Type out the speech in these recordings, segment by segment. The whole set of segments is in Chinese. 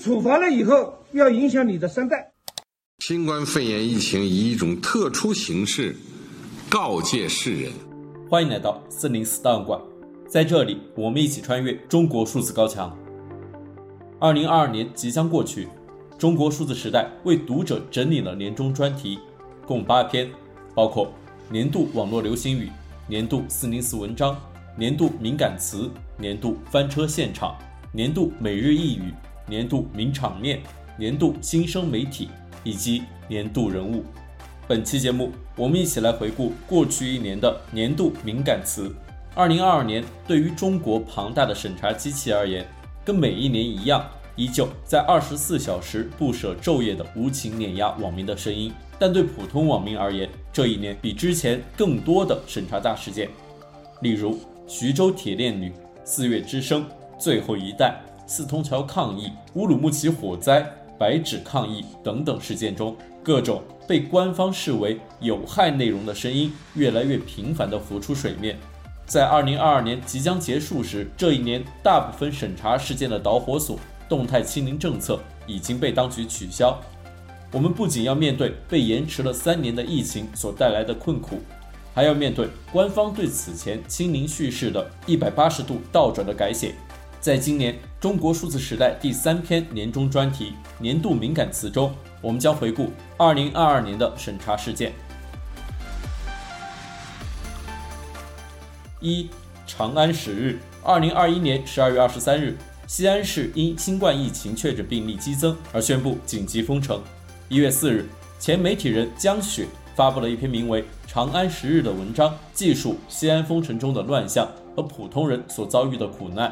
处罚了以后，要影响你的三代。新冠肺炎疫情以一种特殊形式告诫世人。欢迎来到四零四档案馆，在这里，我们一起穿越中国数字高墙。二零二二年即将过去，中国数字时代为读者整理了年终专题，共八篇，包括年度网络流行语、年度四零四文章、年度敏感词、年度翻车现场、年度每日一语、年度名场面、年度新生媒体。以及年度人物。本期节目，我们一起来回顾过去一年的年度敏感词。二零二二年对于中国庞大的审查机器而言，跟每一年一样，依旧在二十四小时不舍昼夜的无情碾压网民的声音。但对普通网民而言，这一年比之前更多的审查大事件，例如徐州铁链女、四月之声、最后一代、四通桥抗议、乌鲁木齐火灾。白纸抗议等等事件中，各种被官方视为有害内容的声音越来越频繁地浮出水面。在二零二二年即将结束时，这一年大部分审查事件的导火索——动态清零政策已经被当局取消。我们不仅要面对被延迟了三年的疫情所带来的困苦，还要面对官方对此前清零叙事的一百八十度倒转的改写。在今年中国数字时代第三篇年终专题“年度敏感词”中，我们将回顾2022年的审查事件。一、长安十日，2021年12月23日，西安市因新冠疫情确诊病例激增而宣布紧急封城。一月四日，前媒体人江雪发布了一篇名为《长安十日》的文章，记述西安封城中的乱象和普通人所遭遇的苦难。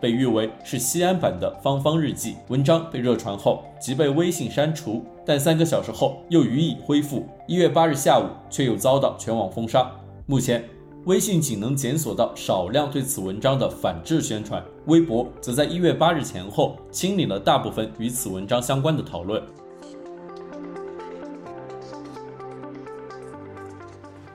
被誉为是西安版的《芳芳日记》，文章被热传后即被微信删除，但三个小时后又予以恢复。一月八日下午却又遭到全网封杀。目前，微信仅能检索到少量对此文章的反制宣传，微博则在一月八日前后清理了大部分与此文章相关的讨论。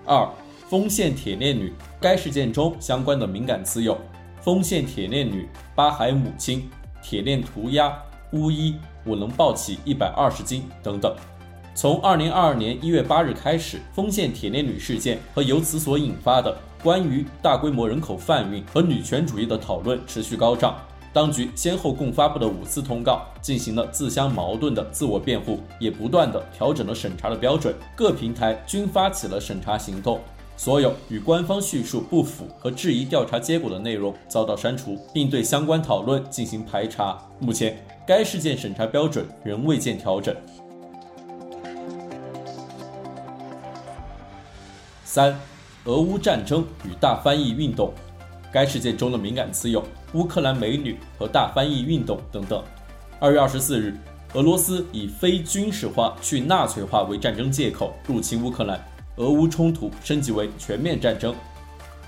二，丰县铁链女，该事件中相关的敏感词有。丰县铁链女、八海母亲、铁链涂鸦、巫医，我能抱起一百二十斤等等。从二零二二年一月八日开始，丰县铁链女事件和由此所引发的关于大规模人口贩运和女权主义的讨论持续高涨。当局先后共发布的五次通告，进行了自相矛盾的自我辩护，也不断地调整了审查的标准。各平台均发起了审查行动。所有与官方叙述不符和质疑调查结果的内容遭到删除，并对相关讨论进行排查。目前，该事件审查标准仍未见调整。三、俄乌战争与大翻译运动，该事件中的敏感词有乌克兰美女和大翻译运动等等。二月二十四日，俄罗斯以非军事化去纳粹化为战争借口入侵乌克兰。俄乌冲突升级为全面战争，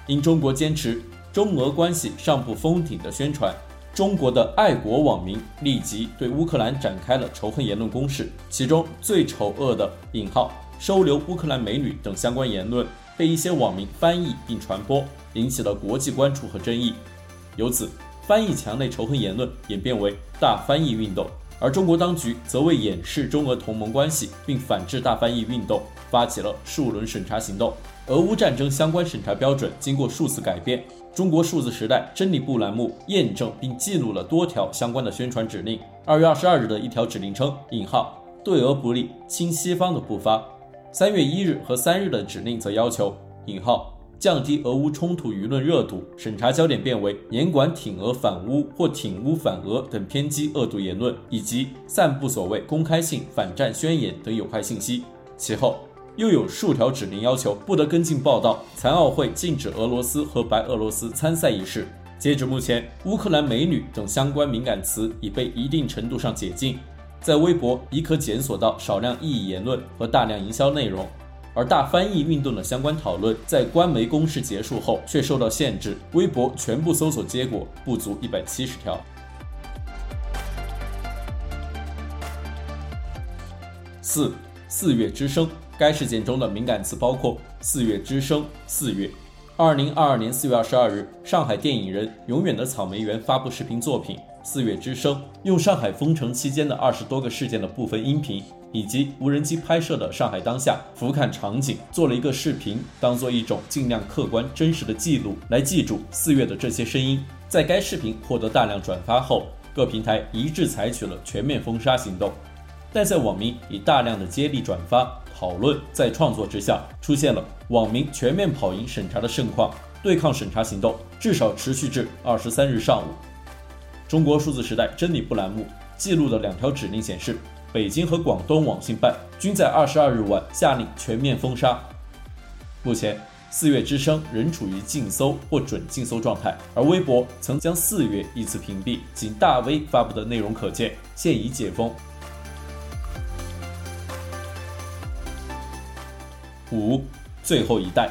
因中国坚持中俄关系尚不封顶的宣传，中国的爱国网民立即对乌克兰展开了仇恨言论攻势。其中最丑恶的“引号收留乌克兰美女”等相关言论被一些网民翻译并传播，引起了国际关注和争议。由此，翻译墙内仇恨言论演变为大翻译运动。而中国当局则为掩饰中俄同盟关系，并反制大翻译运动，发起了数轮审查行动。俄乌战争相关审查标准经过数次改变。中国数字时代真理部栏目验证并记录了多条相关的宣传指令。二月二十二日的一条指令称：“引号对俄不利，亲西方的不发。”三月一日和三日的指令则要求：“引号。”降低俄乌冲突舆论热度，审查焦点变为严管挺俄反乌或挺乌反俄等偏激恶毒言论，以及散布所谓公开性反战宣言等有害信息。其后又有数条指令要求不得跟进报道残奥会禁止俄罗斯和白俄罗斯参赛一事。截至目前，乌克兰美女等相关敏感词已被一定程度上解禁，在微博已可检索到少量异议言论和大量营销内容。而大翻译运动的相关讨论在官媒公示结束后却受到限制，微博全部搜索结果不足一百七十条。四、四月之声，该事件中的敏感词包括“四月之声”、“四月”。二零二二年四月二十二日，上海电影人永远的草莓园发布视频作品《四月之声用上海封城期间的二十多个事件的部分音频，以及无人机拍摄的上海当下俯瞰场景，做了一个视频，当做一种尽量客观真实的记录，来记住四月的这些声音。在该视频获得大量转发后，各平台一致采取了全面封杀行动。但在网民以大量的接力转发、讨论、再创作之下，出现了网民全面跑赢审查的盛况，对抗审查行动至少持续至二十三日上午。中国数字时代真理部栏目记录的两条指令显示，北京和广东网信办均在二十二日晚下令全面封杀。目前，四月之声仍处于禁搜或准禁搜状态，而微博曾将四月一次屏蔽，仅大 V 发布的内容可见，现已解封。五，最后一代。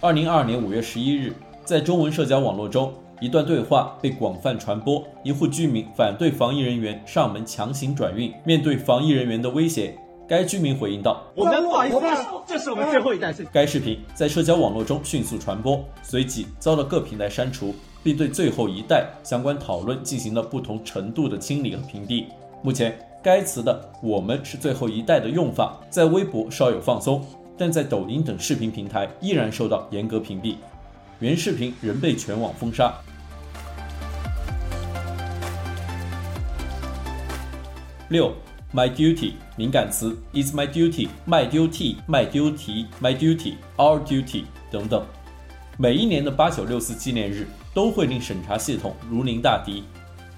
二零二二年五月十一日，在中文社交网络中，一段对话被广泛传播。一户居民反对防疫人员上门强行转运，面对防疫人员的威胁，该居民回应道：“我们不好意思，这是我们最后一代。”该视频在社交网络中迅速传播，随即遭到各平台删除，并对“最后一代”相关讨论进行了不同程度的清理和屏蔽。目前，该词的“我们是最后一代”的用法在微博稍有放松。但在抖音等视频平台依然受到严格屏蔽，原视频仍被全网封杀。六，My duty 敏感词 is my duty，My duty，My duty，My duty，Our duty 等等。每一年的八九六四纪念日都会令审查系统如临大敌，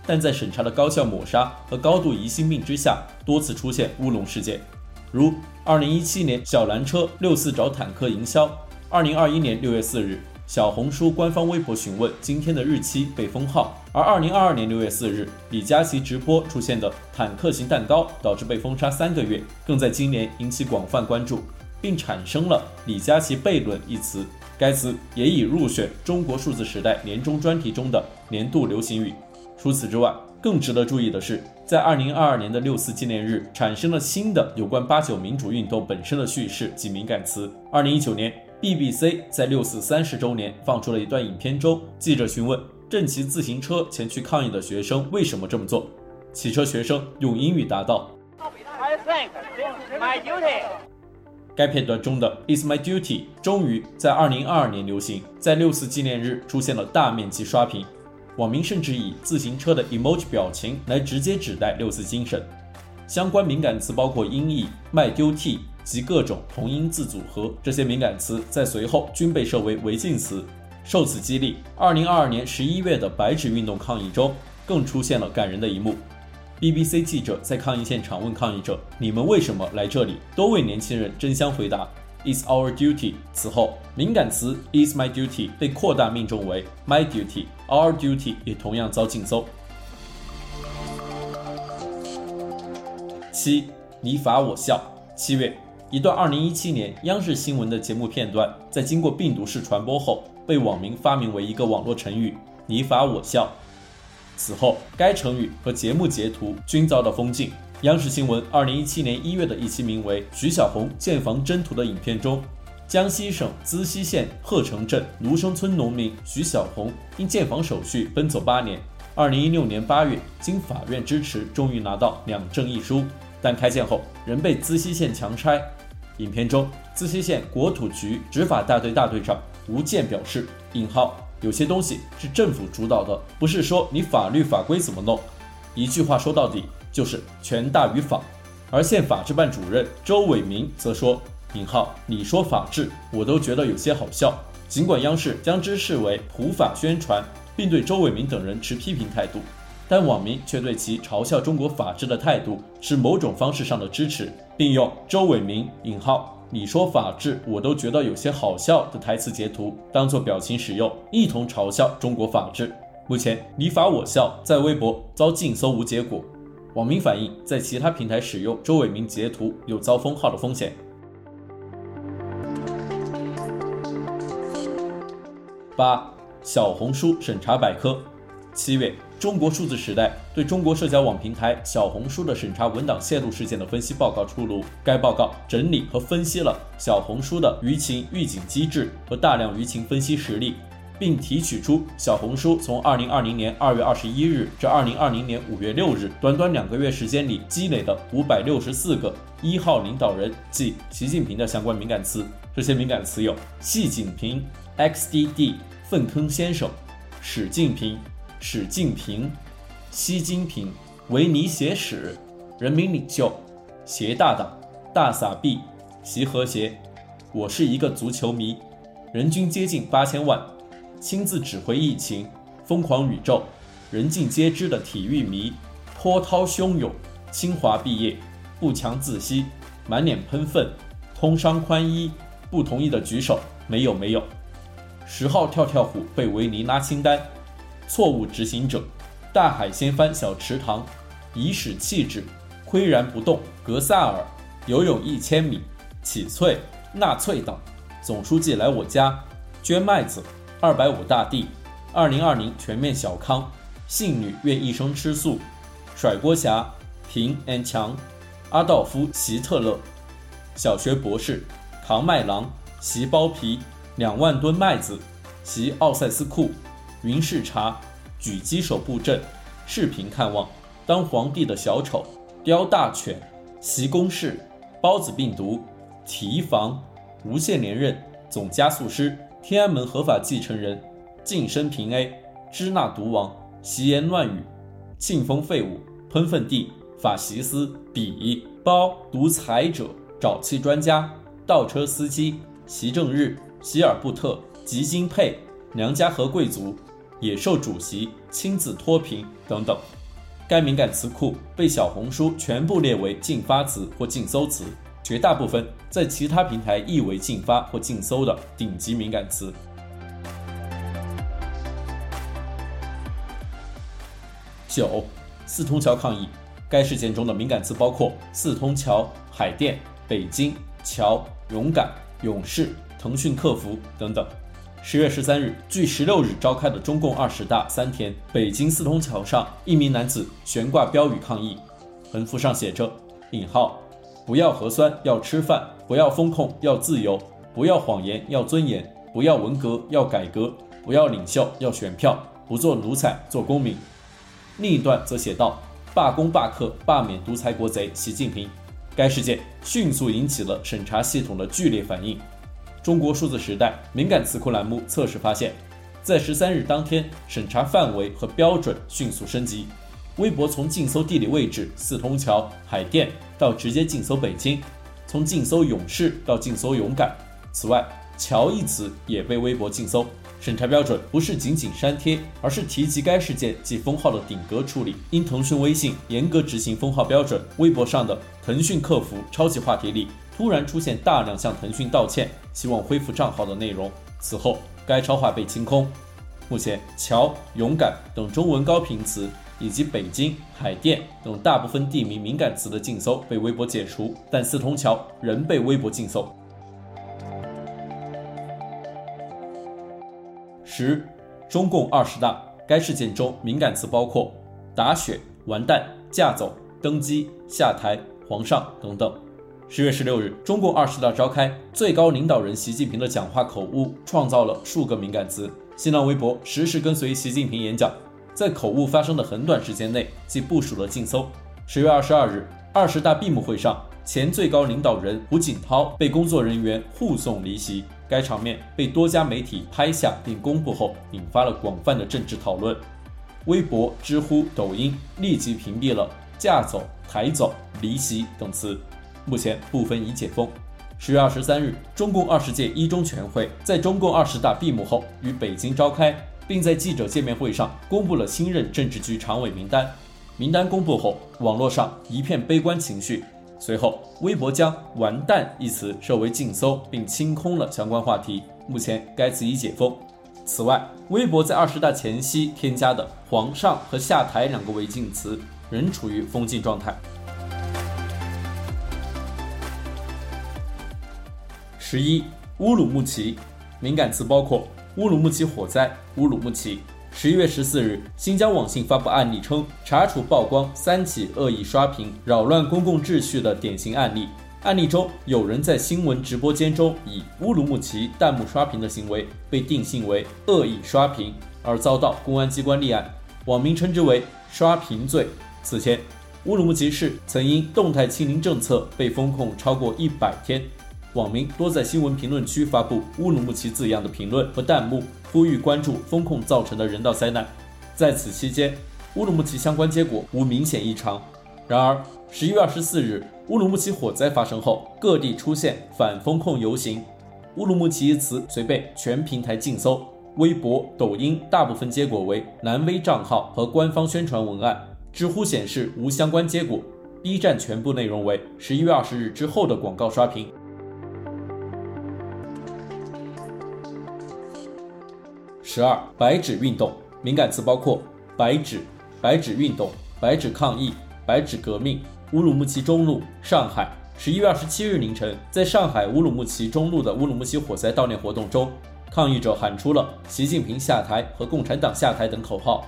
但在审查的高效抹杀和高度疑心病之下，多次出现乌龙事件。如二零一七年小蓝车六四找坦克营销，二零二一年六月四日，小红书官方微博询问今天的日期被封号，而二零二二年六月四日，李佳琦直播出现的坦克型蛋糕导致被封杀三个月，更在今年引起广泛关注，并产生了“李佳琦悖论”一词，该词也已入选中国数字时代年终专题中的年度流行语。除此之外，更值得注意的是，在二零二二年的六四纪念日，产生了新的有关八九民主运动本身的叙事及敏感词。二零一九年，BBC 在六四三十周年放出了一段影片中，记者询问正骑自行车前去抗议的学生为什么这么做，骑车学生用英语答道：“I think it's my duty。”该片段中的 “It's my duty” 终于在2022年流行，在六四纪念日出现了大面积刷屏。网民甚至以自行车的 emoji 表情来直接指代六四精神，相关敏感词包括音译、卖丢替及各种同音字组合，这些敏感词在随后均被设为违禁词。受此激励，二零二二年十一月的白纸运动抗议中，更出现了感人的一幕：BBC 记者在抗议现场问抗议者：“你们为什么来这里？”多位年轻人争相回答。It's our duty。此后，敏感词 “is my duty 被扩大命中为 My duty。Our duty 也同样遭禁搜。七，你法我笑。七月，一段二零一七年央视新闻的节目片段，在经过病毒式传播后，被网民发明为一个网络成语“你法我笑”。此后，该成语和节目截图均遭到封禁。央视新闻二零一七年一月的一期名为《徐小红建房征途》的影片中，江西省资溪县鹤城镇芦生村农民徐小红因建房手续奔走八年，二零一六年八月经法院支持，终于拿到两证一书，但开建后仍被资溪县强拆。影片中，资溪县国土局执法大队大队长吴健表示：“引号有些东西是政府主导的，不是说你法律法规怎么弄，一句话说到底。”就是权大于法，而县法制办主任周伟民则说：“引号你说法治，我都觉得有些好笑。”尽管央视将之视为普法宣传，并对周伟民等人持批评态度，但网民却对其嘲笑中国法治的态度是某种方式上的支持，并用周伟民引号你说法治，我都觉得有些好笑的台词截图当做表情使用，一同嘲笑中国法治。目前你法我笑在微博遭禁搜无结果。网民反映，在其他平台使用周伟民截图有遭封号的风险。八、小红书审查百科。七月，中国数字时代对中国社交网平台小红书的审查文档泄露事件的分析报告出炉。该报告整理和分析了小红书的舆情预警机制和大量舆情分析实例。并提取出小红书从二零二零年二月二十一日至二零二零年五月六日短短两个月时间里积累的五百六十四个一号领导人即习近平的相关敏感词。这些敏感词有：习近平、XDD、粪坑先生、史近平、史近平、西京平、维尼写史、人民领袖、习大大、大撒币、习和谐。我是一个足球迷，人均接近八千万，亲自指挥疫情，疯狂宇宙，人尽皆知的体育迷，波涛汹涌，清华毕业，不强自吸，满脸喷粪，通商宽衣，不同意的举手，没有没有。十号跳跳虎被维尼拉清单，错误执行者，大海掀翻小池塘，以使气质，岿然不动，格萨尔，游泳一千米，启翠。纳粹党总书记来我家捐麦子，二百五大地，二零二零全面小康，信女愿一生吃素，甩锅侠，平 and 强，阿道夫希特勒，小学博士，扛麦郎，袭包皮，两万吨麦子，袭奥塞斯库，云视察，举鸡手布阵，视频看望，当皇帝的小丑，雕大犬，袭攻势，孢子病毒。提防无限连任总加速师，天安门合法继承人，晋升平 A，支那毒王，习言乱语，庆丰废物，喷粪地，法西斯，比包独裁者，沼气专家，倒车司机，习正日，希尔布特，吉金佩，娘家和贵族，野兽主席，亲自脱贫等等。该敏感词库被小红书全部列为禁发词或禁搜词。绝大部分在其他平台亦为禁发或禁搜的顶级敏感词。九，四通桥抗议，该事件中的敏感词包括四通桥、海淀、北京、桥、勇敢、勇士、腾讯客服等等。十月十三日，距十六日召开的中共二十大三天，北京四通桥上，一名男子悬挂标语抗议，横幅上写着“引号”。不要核酸，要吃饭；不要风控，要自由；不要谎言，要尊严；不要文革，要改革；不要领袖，要选票；不做奴才，做公民。另一段则写道：罢工罢课，罢免独裁国贼习近平。该事件迅速引起了审查系统的剧烈反应。中国数字时代敏感词库栏目测试发现，在十三日当天，审查范围和标准迅速升级。微博从禁搜地理位置四通桥、海淀到直接禁搜北京，从禁搜勇士到禁搜勇敢。此外，桥一词也被微博禁搜。审查标准不是仅仅删帖，而是提及该事件及封号的顶格处理。因腾讯微信严格执行封号标准，微博上的腾讯客服超级话题里突然出现大量向腾讯道歉、希望恢复账号的内容。此后，该超话被清空。目前，桥、勇敢等中文高频词。以及北京、海淀等大部分地名敏感词的禁搜被微博解除，但四通桥仍被微博禁搜。十，中共二十大该事件中敏感词包括打雪、完蛋、驾走、登基、下台、皇上等等。十月十六日，中共二十大召开，最高领导人习近平的讲话口误创造了数个敏感词，新浪微博实时跟随习近平演讲。在口误发生的很短时间内，即部署了禁搜。十月二十二日，二十大闭幕会上，前最高领导人胡锦涛被工作人员护送离席，该场面被多家媒体拍下并公布后，引发了广泛的政治讨论。微博、知乎、抖音立即屏蔽了“驾走”“抬走”“离席”等词，目前部分已解封。十月二十三日，中共二十届一中全会在中共二十大闭幕后于北京召开。并在记者见面会上公布了新任政治局常委名单。名单公布后，网络上一片悲观情绪。随后，微博将“完蛋”一词设为禁搜，并清空了相关话题。目前，该词已解封。此外，微博在二十大前夕添加的“皇上”和“下台”两个违禁词仍处于封禁状态。十一，乌鲁木齐，敏感词包括。乌鲁木齐火灾，乌鲁木齐。十一月十四日，新疆网信发布案例称，查处曝光三起恶意刷屏、扰乱公共秩序的典型案例。案例中有人在新闻直播间中以乌鲁木齐弹幕刷屏的行为被定性为恶意刷屏，而遭到公安机关立案，网民称之为“刷屏罪”。此前，乌鲁木齐市曾因动态清零政策被封控超过一百天，网民多在新闻评论区发布“乌鲁木齐”字样的评论和弹幕，呼吁关注风控造成的人道灾难。在此期间，乌鲁木齐相关结果无明显异常。然而，十一月二十四日，乌鲁木齐火灾发生后，各地出现反风控游行，“乌鲁木齐”一词遂被全平台禁搜，微博、抖音大部分结果为蓝 V 账号和官方宣传文案，知乎显示无相关结果，B 站全部内容为十一月二十日之后的广告刷屏。十二，白纸运动敏感词包括白纸、白纸运动、白纸抗议、白纸革命。乌鲁木齐中路，上海，十一月二十七日凌晨，在上海乌鲁木齐中路的乌鲁木齐火灾悼念活动中，抗议者喊出了“习近平下台”和“共产党下台”等口号。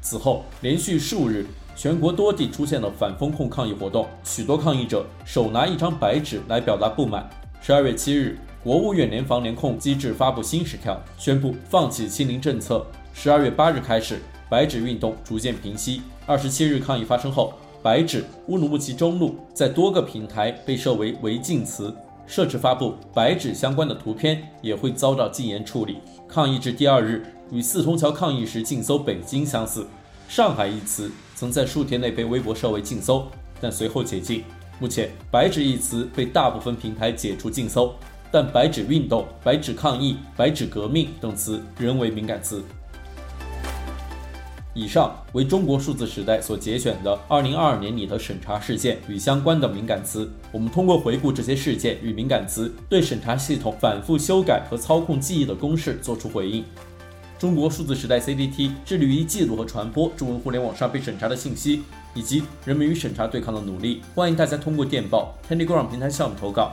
此后，连续数日，全国多地出现了反封控抗议活动，许多抗议者手拿一张白纸来表达不满。十二月七日，国务院联防联控机制发布新十条，宣布放弃清零政策。十二月八日开始，白纸运动逐渐平息。二十七日抗议发生后，白纸乌鲁木齐中路在多个平台被设为违禁词，设置发布白纸相关的图片也会遭到禁言处理。抗议至第二日，与四通桥抗议时禁搜北京相似，上海一词曾在数天内被微博设为禁搜，但随后解禁。目前，白纸一词被大部分平台解除禁搜，但白纸运动、白纸抗议、白纸革命等词仍为敏感词。以上为中国数字时代所节选的2022年里的审查事件与相关的敏感词。我们通过回顾这些事件与敏感词，对审查系统反复修改和操控记忆的公式作出回应。中国数字时代 CDT 致力于记录和传播中文互联网上被审查的信息，以及人们与审查对抗的努力。欢迎大家通过电报、Telegram 平台向我们投稿，